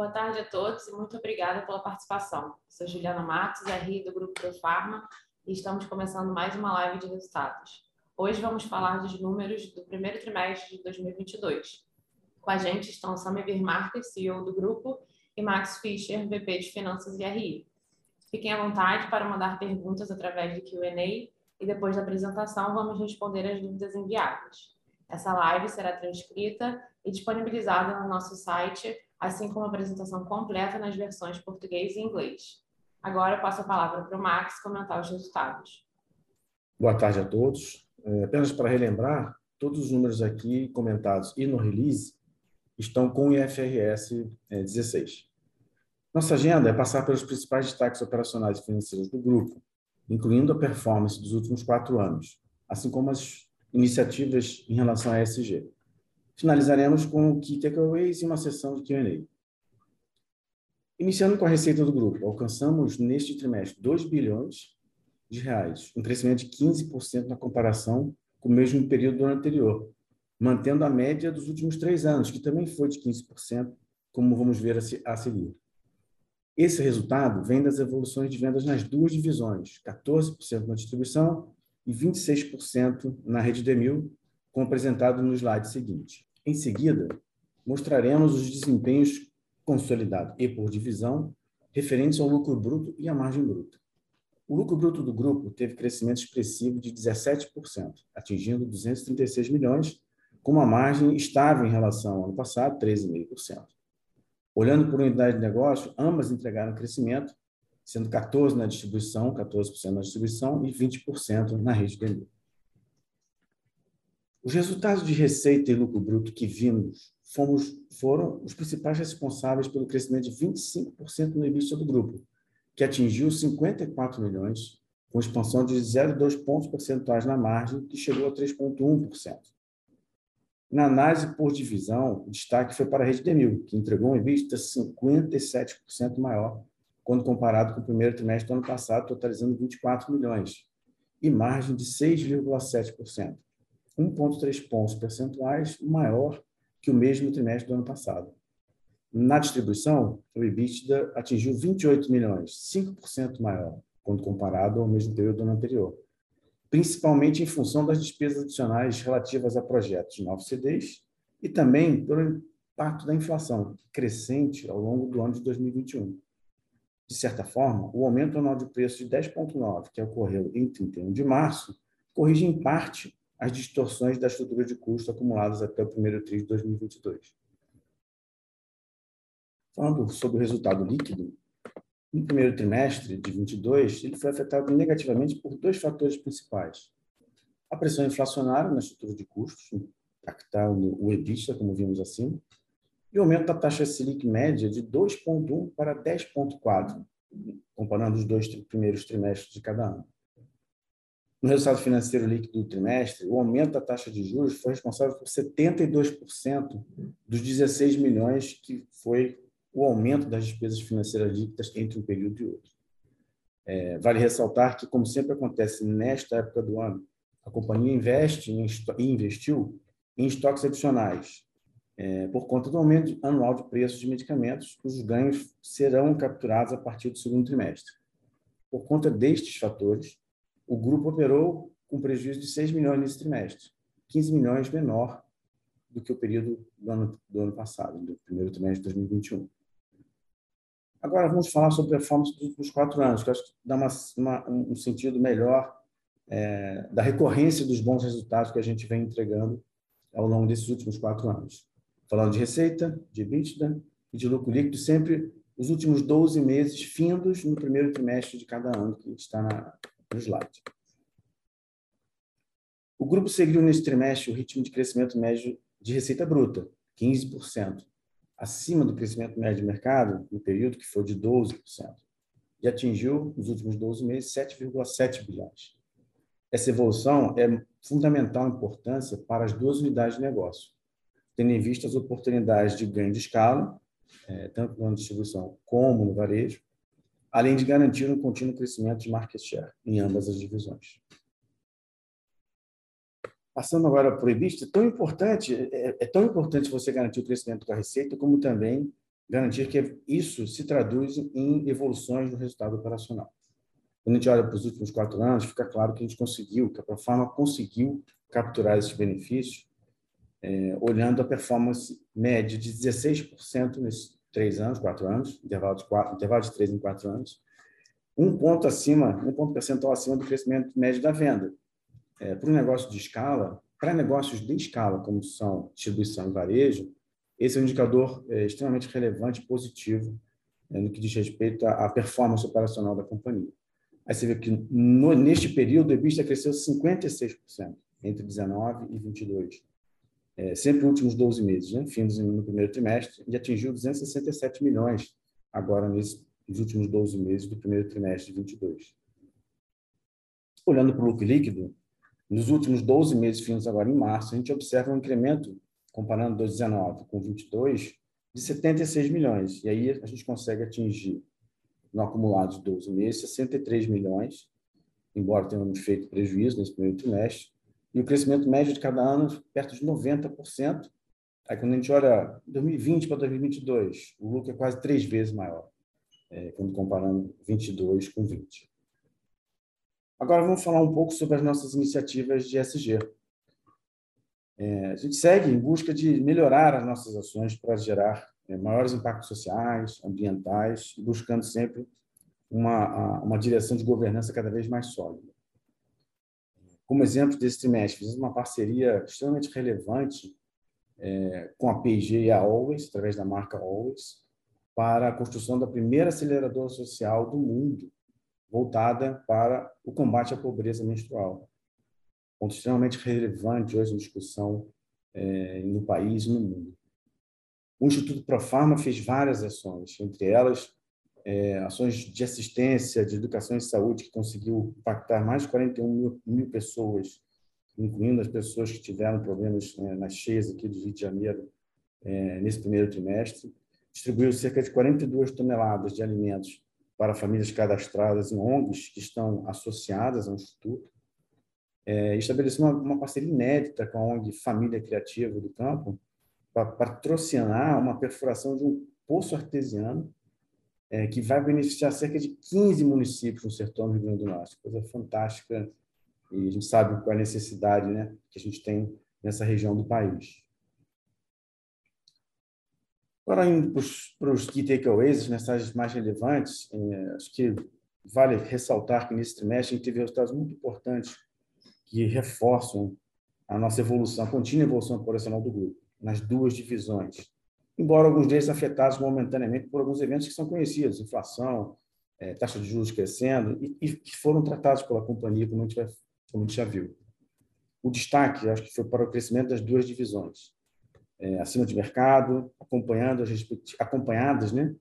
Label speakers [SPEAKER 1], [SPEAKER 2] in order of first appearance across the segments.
[SPEAKER 1] Boa tarde a todos e muito obrigada pela participação. Sou Juliana Matos, RI do Grupo ProFarma e estamos começando mais uma live de resultados. Hoje vamos falar dos números do primeiro trimestre de 2022. Com a gente estão Samir Marques, CEO do grupo, e Max Fischer, VP de Finanças e RI. Fiquem à vontade para mandar perguntas através do Q&A e depois da apresentação vamos responder as dúvidas enviadas. Essa live será transcrita e disponibilizada no nosso site, assim como a apresentação completa nas versões português e inglês. Agora eu passo a palavra para o Max comentar os resultados.
[SPEAKER 2] Boa tarde a todos. É, apenas para relembrar, todos os números aqui comentados e no release estão com o IFRS 16. É, Nossa agenda é passar pelos principais destaques operacionais e financeiros do grupo, incluindo a performance dos últimos quatro anos, assim como as iniciativas em relação à ESG. Finalizaremos com o Key Takeaways e uma sessão de Q&A. Iniciando com a receita do grupo, alcançamos neste trimestre 2 bilhões de reais, um crescimento de 15% na comparação com o mesmo período do ano anterior, mantendo a média dos últimos três anos, que também foi de 15%, como vamos ver a seguir. Esse resultado vem das evoluções de vendas nas duas divisões, 14% na distribuição e 26% na rede Demil, como apresentado no slide seguinte. Em seguida, mostraremos os desempenhos consolidados e por divisão referentes ao lucro bruto e à margem bruta. O lucro bruto do grupo teve crescimento expressivo de 17%, atingindo 236 milhões, com uma margem estável em relação ao ano passado, 13,5%. Olhando por unidade de negócio, ambas entregaram crescimento, sendo 14% na distribuição, 14% na distribuição e 20% na rede de energia. Os resultados de receita e lucro bruto que vimos fomos, foram os principais responsáveis pelo crescimento de 25% no EBITDA do grupo, que atingiu 54 milhões, com expansão de 0,2 pontos percentuais na margem, que chegou a 3,1%. Na análise por divisão, o destaque foi para a rede Demil, que entregou um EBITDA 57% maior quando comparado com o primeiro trimestre do ano passado, totalizando 24 milhões, e margem de 6,7%, 1,3 pontos percentuais maior que o mesmo trimestre do ano passado. Na distribuição, o EBITDA atingiu 28 milhões, 5% maior quando comparado ao mesmo período do ano anterior, principalmente em função das despesas adicionais relativas a projetos de novos CDs e também pelo impacto da inflação crescente ao longo do ano de 2021. De certa forma, o aumento anual de preço de 10,9, que ocorreu em 31 de março, corrige em parte as distorções da estrutura de custo acumuladas até o primeiro TRI de 2022. Falando sobre o resultado líquido, no primeiro trimestre de 22, ele foi afetado negativamente por dois fatores principais. A pressão inflacionária na estrutura de custos, impactando o EBITDA, como vimos acima, e o aumento da taxa Selic média de 2,1 para 10,4, comparando os dois primeiros trimestres de cada ano. No resultado financeiro líquido do trimestre, o aumento da taxa de juros foi responsável por 72% dos 16 milhões que foi o aumento das despesas financeiras líquidas entre um período e outro. É, vale ressaltar que, como sempre acontece nesta época do ano, a companhia investe e investiu em estoques adicionais é, por conta do aumento anual de preços de medicamentos, cujos ganhos serão capturados a partir do segundo trimestre. Por conta destes fatores, o grupo operou com prejuízo de 6 milhões nesse trimestre, 15 milhões menor do que o período do ano, do ano passado, do primeiro trimestre de 2021. Agora vamos falar sobre a performance dos quatro anos, que acho que dá uma, uma, um sentido melhor é, da recorrência dos bons resultados que a gente vem entregando ao longo desses últimos quatro anos. Falando de receita, de EBITDA e de lucro líquido, sempre os últimos 12 meses findos no primeiro trimestre de cada ano, que está na, no slide. O grupo seguiu nesse trimestre o ritmo de crescimento médio de receita bruta, 15%, acima do crescimento médio de mercado no período, que foi de 12%, e atingiu, nos últimos 12 meses, 7,7 bilhões. Essa evolução é fundamental importância para as duas unidades de negócio, tendo em vista as oportunidades de ganho de escala, é, tanto na distribuição como no varejo, além de garantir um contínuo crescimento de market share em ambas as divisões. Passando agora para o EBITDA, tão importante, é, é, tão importante você garantir o crescimento da receita, como também garantir que isso se traduz em evoluções no resultado operacional. Quando a gente olha para os últimos quatro anos, fica claro que a gente conseguiu, que a Profarma conseguiu capturar esses benefícios, é, olhando a performance média de 16% nesses três anos, quatro anos, intervalo de, quatro, intervalo de três em quatro anos, um ponto acima, um ponto percentual acima do crescimento médio da venda. É, para um negócio de escala, para negócios de escala, como são distribuição e varejo, esse é um indicador é, extremamente relevante, positivo, é, no que diz respeito à, performance operacional da companhia. Aí você vê que no, neste período o EBITDA cresceu 56% entre 19 e 22, é, sempre nos últimos 12 meses, né? fim no primeiro trimestre, e atingiu 267 milhões agora nesses últimos 12 meses do primeiro trimestre de 22. Olhando para o lucro líquido, nos últimos 12 meses, fins agora em março, a gente observa um incremento, comparando 2019 com 22, de 76 milhões. E aí a gente consegue atingir no acumulado de 12 meses, 63 milhões, embora tenhamos feito prejuízo nesse primeiro trimestre, e o crescimento médio de cada ano perto de 90%. Aí, quando a gente olha 2020 para 2022, o lucro é quase três vezes maior, é, quando comparando 22 com 20. Agora, vamos falar um pouco sobre as nossas iniciativas de SG. É, a gente segue em busca de melhorar as nossas ações para gerar é, maiores impactos sociais, ambientais, buscando sempre uma, uma direção de governança cada vez mais sólida. Como exemplo desse trimestre, fizemos uma parceria extremamente relevante é, com a P&G e a Always, através da marca Always, para a construção da primeira aceleradora social do mundo, voltada para o combate à pobreza menstrual. Ponto extremamente relevante hoje na discussão é, no país e no mundo. O Instituto Profarma fez várias ações, entre elas é, ações de assistência, de educação e saúde, que conseguiu impactar mais de 41 mil, mil pessoas, incluindo as pessoas que tiveram problemas é, nas cheias aqui do Rio de Janeiro é, nesse primeiro trimestre. Distribuiu cerca de 42 toneladas de alimentos para famílias cadastradas em ONGs que estão associadas ao Instituto. É, estabeleceu uma, uma parceria inédita com a ONG Família Criativa do Campo, para patrocinar uma perfuração de um poço artesiano é, que vai beneficiar cerca de 15 municípios no sertão do Rio Grande do Norte. Coisa fantástica e a gente sabe qual é a necessidade né, que a gente tem nessa região do país. Agora, indo para os key takeaways, as mensagens mais relevantes, é, acho que vale ressaltar que nesse trimestre a gente teve resultados muito importantes que reforçam a nossa evolução, a contínua evolução operacional do grupo nas duas divisões, embora alguns deles afetados momentaneamente por alguns eventos que são conhecidos, inflação, é, taxa de juros crescendo, e, que foram tratados pela companhia, como a, gente vai, como a gente já viu. O destaque, acho que foi para o crescimento das duas divisões, é, acima de mercado, acompanhando as acompanhadas né,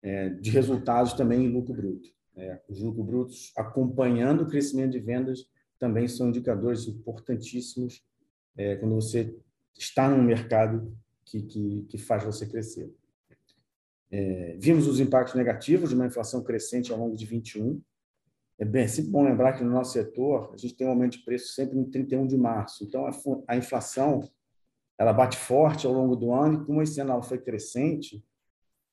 [SPEAKER 2] é, de resultados também em lucro bruto. É, os lucros brutos acompanhando o crescimento de vendas também são indicadores importantíssimos é, quando você está num mercado que, que, que faz você crescer. É, vimos os impactos negativos de uma inflação crescente ao longo de 21. É bem é sempre bom lembrar que no nosso setor a gente tem um aumento de preço sempre no 31 de março. Então a, a inflação ela bate forte ao longo do ano e como esse ano ela foi crescente,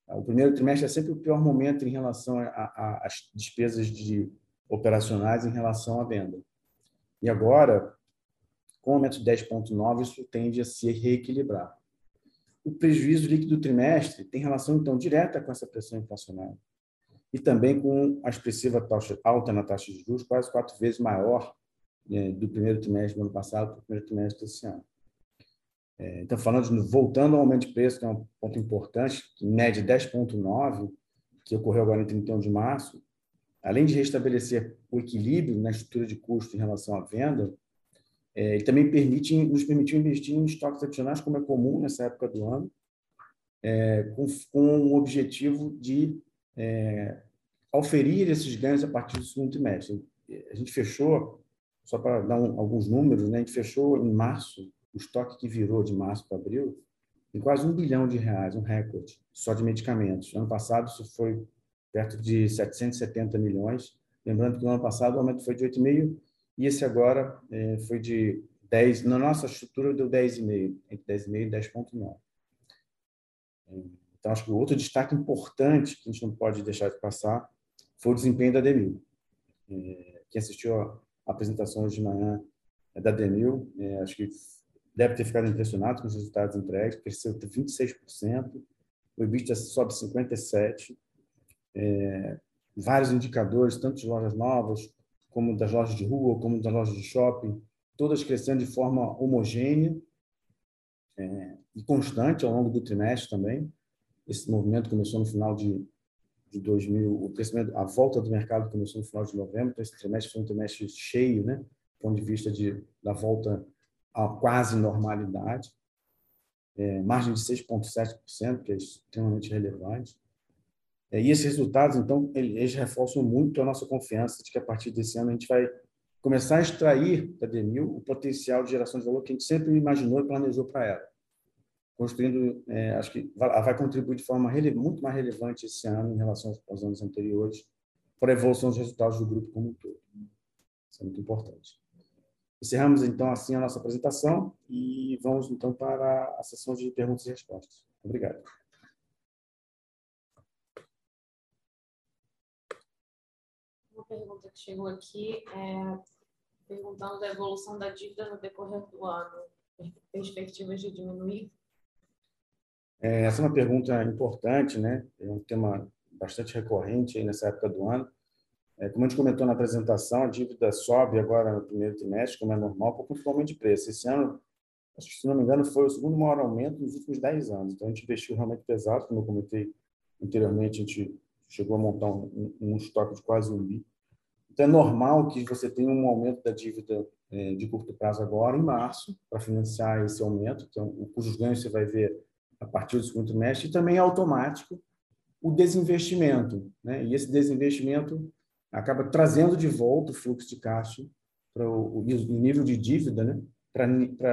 [SPEAKER 2] o primeiro trimestre é sempre o pior momento em relação às despesas de operacionais em relação à venda. E agora com o aumento de 10,9, isso tende a se reequilibrar. O prejuízo líquido do trimestre tem relação, então, direta com essa pressão inflacionária e também com a expressiva taxa alta na taxa de juros, quase quatro vezes maior né, do primeiro trimestre do ano passado para o primeiro trimestre desse ano. É, então, falando de, voltando ao aumento de preço, que é um ponto importante, em média 10,9, que ocorreu agora em 31 de março, além de restabelecer o equilíbrio na estrutura de custo em relação à venda, é, ele também permite, nos permitiu investir em estoques adicionais, como é comum nessa época do ano, é, com, com o objetivo de é, oferir esses ganhos a partir do segundo trimestre. A gente fechou, só para dar um, alguns números, né, a gente fechou em março, o estoque que virou de março para abril, em quase um bilhão de reais, um recorde, só de medicamentos. Ano passado, isso foi perto de 770 milhões. Lembrando que no ano passado o aumento foi de 8,5 e esse agora é, foi de 10, na nossa estrutura deu 10,5, entre 10,5 e 10,9. então, acho que o outro destaque importante que a gente não pode deixar de passar foi o desempenho da Demil. É, quem assistiu a apresentação hoje de manhã é da Demil, é, acho que deve ter ficado impressionado com os resultados entregues, cresceu 26%, o EBITDA sobe 57%, é, vários indicadores, tanto de lojas novas, como das lojas de rua, como das lojas de shopping, todas crescendo de forma homogênea é, e constante ao longo do trimestre também. Esse movimento começou no final de, de 2000, o crescimento, a volta do mercado começou no final de novembro, então esse trimestre foi um trimestre cheio, né, do ponto de vista de, da volta à quase normalidade. É, margem de 6,7%, que é extremamente relevante. E esses resultados, então, eles reforçam muito a nossa confiança de que a partir desse ano a gente vai começar a extrair da Demil o potencial de geração de valor que a gente sempre imaginou e planejou para ela. Construindo, é, acho que vai, contribuir de forma muito mais relevante esse ano em relação aos anos anteriores para a evolução dos resultados do grupo como um todo. Isso é muito importante. Encerramos, então, assim a nossa apresentação e vamos, então, para a sessão de perguntas e respostas. Obrigado.
[SPEAKER 1] Pergunta que chegou aqui é perguntando da evolução da dívida no decorrer do ano. Perspectivas de diminuir?
[SPEAKER 2] É, essa é uma pergunta importante, né? É um tema bastante recorrente aí nessa época do ano. É, como a gente comentou na apresentação, a dívida sobe agora no primeiro trimestre, como é normal, por principalmente de preço. Esse ano, se não me engano, foi o segundo maior aumento nos últimos 10 anos. Então, a gente investiu realmente pesado, como eu comentei anteriormente, a gente chegou a montar um, um estoque de quase um bi. Então, é normal que você tenha um aumento da dívida é, de curto prazo agora, em março, para financiar esse aumento. Então, custo ganhos você vai ver a partir do segundo trimestre. E também é automático o desinvestimento. Né? E esse desinvestimento acaba trazendo de volta o fluxo de caixa para o, o nível de dívida, né? para,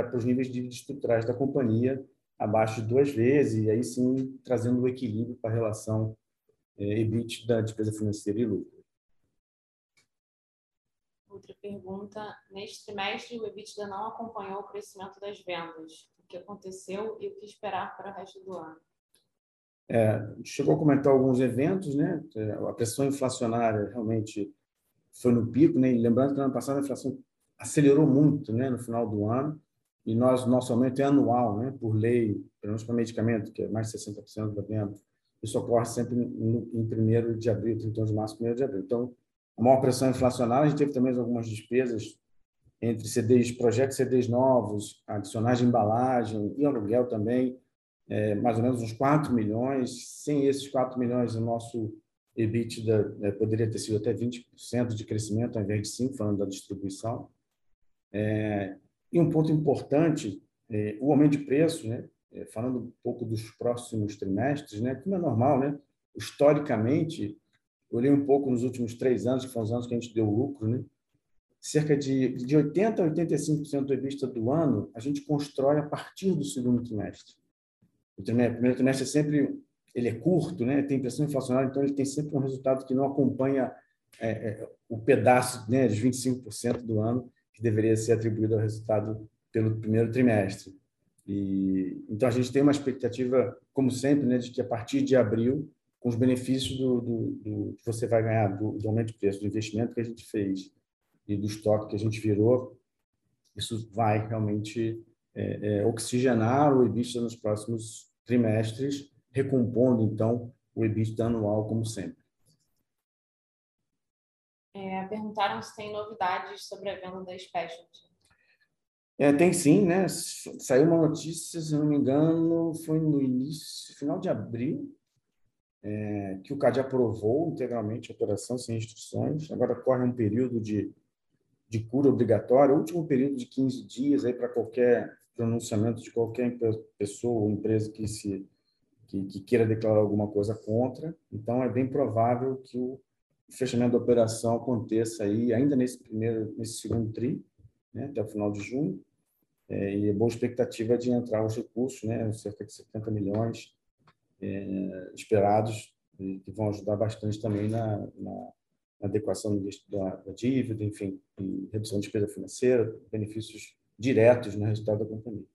[SPEAKER 2] para, os níveis de dívida estruturais da companhia, abaixo de duas vezes, e aí sim trazendo o equilíbrio para a relação é, EBIT da despesa financeira e lucro.
[SPEAKER 1] Outra pergunta. Neste trimestre, o EBITDA não acompanhou o crescimento das vendas. O que aconteceu e o que esperar para o resto do ano?
[SPEAKER 2] É, chegou a comentar alguns eventos, né? É, a pressão inflacionária realmente foi no pico, né? Lembrando que no ano passado a inflação acelerou muito, né? No final do ano e nós nosso aumento é anual, né? Por lei, pelo menos para medicamento, que é mais de 60% da venda. Isso ocorre sempre em 1 de abril, 31 de março, 1 de abril. Então, a maior pressão inflacionária, a gente teve também algumas despesas entre CDs, projetos CDs novos, adicionais de embalagem e aluguel também, é, mais ou menos uns 4 milhões. Sem esses 4 milhões, o nosso EBITDA é, poderia ter sido até 20% de crescimento, ao invés de 5%, falando da distribuição. É, e um ponto importante, é, o aumento de preço, né? É, falando um pouco dos próximos trimestres, né? como é normal, né? historicamente, olhei um pouco nos últimos três anos, que foram os anos que a gente deu lucro, né? cerca de, de 80% a 85% do EBITDA do ano, a gente constrói a partir do segundo trimestre. O primeiro trimestre é sempre ele é curto, né? tem pressão inflacionária, então ele tem sempre um resultado que não acompanha é, é, o pedaço né, de 25% do ano que deveria ser atribuído ao resultado pelo primeiro trimestre. E, então, a gente tem uma expectativa, como sempre, né, de que a partir de abril com os benefícios do, do, do que você vai ganhar do, do, aumento de preço, do investimento que a gente fez e do estoque que a gente virou, isso vai realmente é, é, oxigenar o EBITDA nos próximos trimestres, recompondo, então, o EBITDA anual, como sempre.
[SPEAKER 1] É, perguntaram se tem novidades sobre a venda da Specialty.
[SPEAKER 2] É, tem sim, né? Saiu uma notícia, se não me engano, foi no início, final de abril, é, que o CAD aprovou integralmente a operação sem instruções. Agora corre um período de, de cura obrigatória, último período de 15 dias aí para qualquer pronunciamento de qualquer pessoa ou empresa que se que, que, queira declarar alguma coisa contra. Então é bem provável que o fechamento da operação aconteça aí ainda nesse primeiro, nesse segundo tri, né, até o final de junho. É, e boa expectativa de entrar os recursos, né, cerca de 70 milhões é, esperados e que vão ajudar bastante também na, na, na adequação da, da, dívida, enfim, redução de despesa financeira, benefícios diretos no resultado da companhia.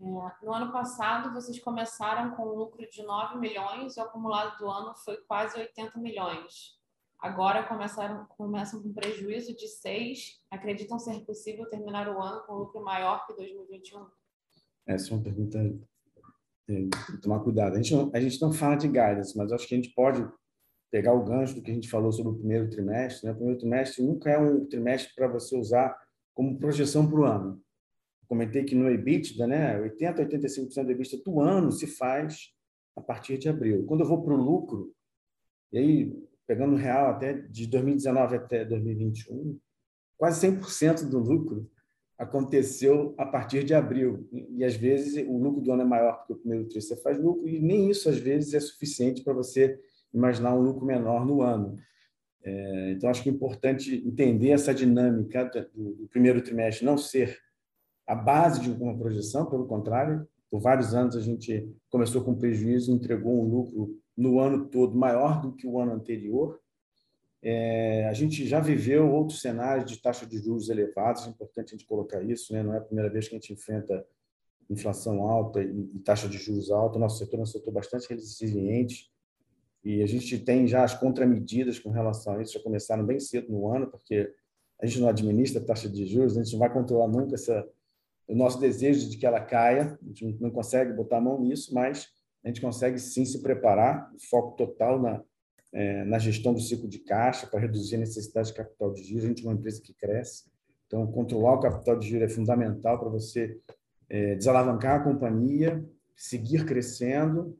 [SPEAKER 1] É, no ano passado, vocês começaram com um lucro de 9 milhões e o acumulado do ano foi quase 80 milhões. Agora começaram, começam com prejuízo de 6. Acreditam ser possível terminar o ano com lucro maior que 2021?
[SPEAKER 2] Essa é uma pergunta tomar cuidado. A gente, não, a gente não fala de guidance, mas acho que a gente pode pegar o gancho do que a gente falou sobre o primeiro trimestre. Né? O primeiro trimestre nunca é um trimestre para você usar como projeção para o ano. Comentei que no EBITDA, né, 80% a 85% do EBITDA do ano se faz a partir de abril. Quando eu vou para o lucro, e aí, pegando o real até de 2019 até 2021, quase 100% do lucro aconteceu a partir de abril. E, às vezes, o lucro do ano é maior porque o primeiro trimestre você faz lucro, e nem isso, às vezes, é suficiente para você imaginar um lucro menor no ano. É, então, acho que é importante entender essa dinâmica do, do, primeiro trimestre não ser a base de uma projeção, pelo contrário, por vários anos a gente começou com prejuízo entregou um lucro no ano todo maior do que o ano anterior, é, a gente já viveu outros cenários de taxa de juros elevados, é importante a gente colocar isso, né? não é a primeira vez que a gente enfrenta inflação alta e, taxa de juros alta. O nosso setor é um setor bastante resiliente e a gente tem já as contramedidas com relação a isso, já começaram bem cedo no ano, porque a gente não administra taxa de juros, a gente não vai controlar nunca essa, o nosso desejo de que ela caia, a gente não consegue botar a mão nisso, mas a gente consegue sim se preparar, foco total na, é, na gestão do ciclo de caixa para reduzir a necessidade de capital de giro. A gente é uma empresa que cresce, então controlar o capital de giro é fundamental para você é, desalavancar a companhia, seguir crescendo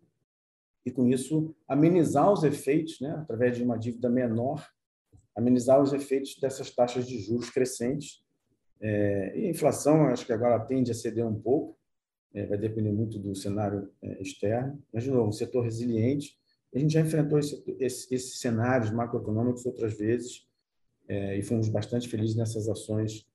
[SPEAKER 2] e com isso amenizar os efeitos, né, através de uma dívida menor, amenizar os efeitos dessas taxas de juros crescentes. É, e a inflação, acho que agora tende a ceder um pouco, é, vai depender muito do cenário é, externo. Mas, de novo, um setor resiliente, a gente já enfrentou esse, esse, esses cenários macroeconômicos outras vezes é, e fomos bastante felizes nessas ações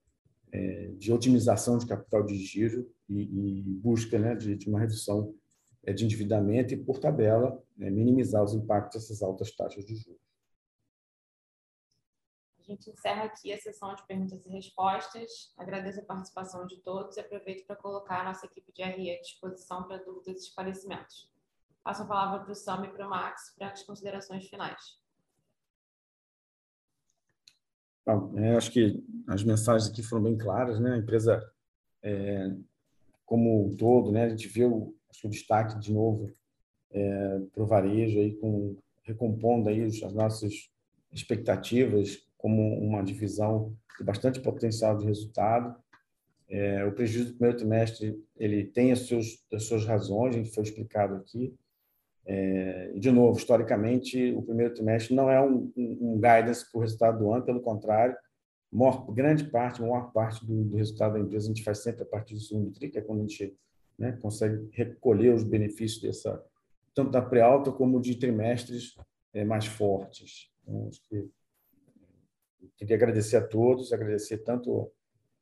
[SPEAKER 2] é, de otimização de capital de giro e, e busca né, de, de, uma redução é, de endividamento e, por tabela, né, minimizar os impactos dessas altas taxas de juros.
[SPEAKER 1] A gente encerra aqui a sessão de perguntas e respostas. Agradeço a participação de todos e aproveito para colocar a nossa equipe de RE à disposição para dúvidas e esclarecimentos. Passo a palavra para o Sam e para o Max para as considerações finais.
[SPEAKER 2] Bom, é, acho que as mensagens aqui foram bem claras, né? A empresa, é, como um todo, né? A gente viu o destaque de novo é, para o varejo aí com recompondo aí as nossas expectativas como uma divisão de bastante potencial de resultado. É, o prejuízo do primeiro trimestre ele tem as as suas razões, a gente foi explicado aqui. É, de novo, historicamente, o primeiro trimestre não é um, um, guidance para o resultado do ano, pelo contrário, maior, grande parte, maior parte do, do, resultado da empresa a gente faz sempre a partir do segundo tri, que é quando a gente né, consegue recolher os benefícios dessa, tanto da pré-alta como de trimestres é, mais fortes. Então, que queria agradecer a todos, agradecer tanto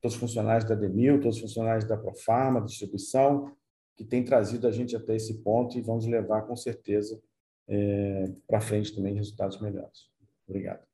[SPEAKER 2] todos os funcionários da Demil, todos os funcionários da Profarma, distribuição, que tem trazido a gente até esse ponto e vamos levar com certeza é, para frente também resultados melhores. Obrigado.